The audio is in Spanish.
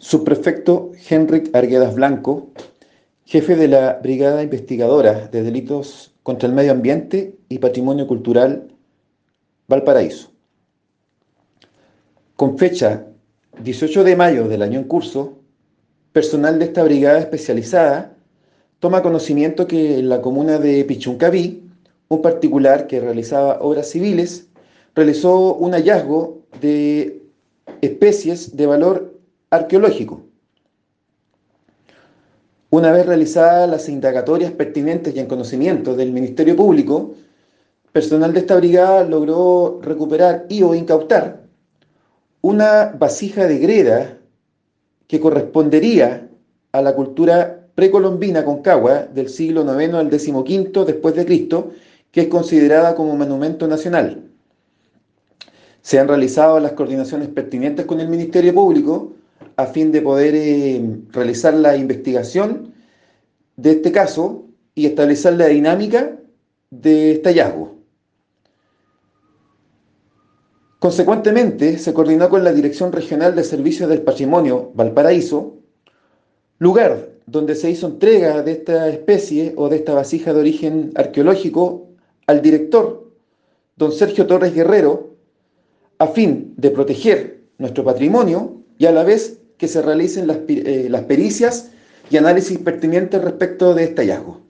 Subprefecto Henrik Arguedas Blanco, jefe de la Brigada Investigadora de Delitos contra el Medio Ambiente y Patrimonio Cultural Valparaíso. Con fecha 18 de mayo del año en curso, personal de esta brigada especializada toma conocimiento que en la comuna de Pichuncaví, un particular que realizaba obras civiles realizó un hallazgo de especies de valor arqueológico. Una vez realizadas las indagatorias pertinentes y en conocimiento del Ministerio Público, personal de esta brigada logró recuperar y o incautar una vasija de greda que correspondería a la cultura precolombina concagua del siglo IX al XV después de Cristo, que es considerada como monumento nacional. Se han realizado las coordinaciones pertinentes con el Ministerio Público a fin de poder eh, realizar la investigación de este caso y establecer la dinámica de este hallazgo. Consecuentemente, se coordinó con la Dirección Regional de Servicios del Patrimonio Valparaíso, lugar donde se hizo entrega de esta especie o de esta vasija de origen arqueológico al director, don Sergio Torres Guerrero, a fin de proteger nuestro patrimonio y a la vez que se realicen las, eh, las pericias y análisis pertinentes respecto de este hallazgo.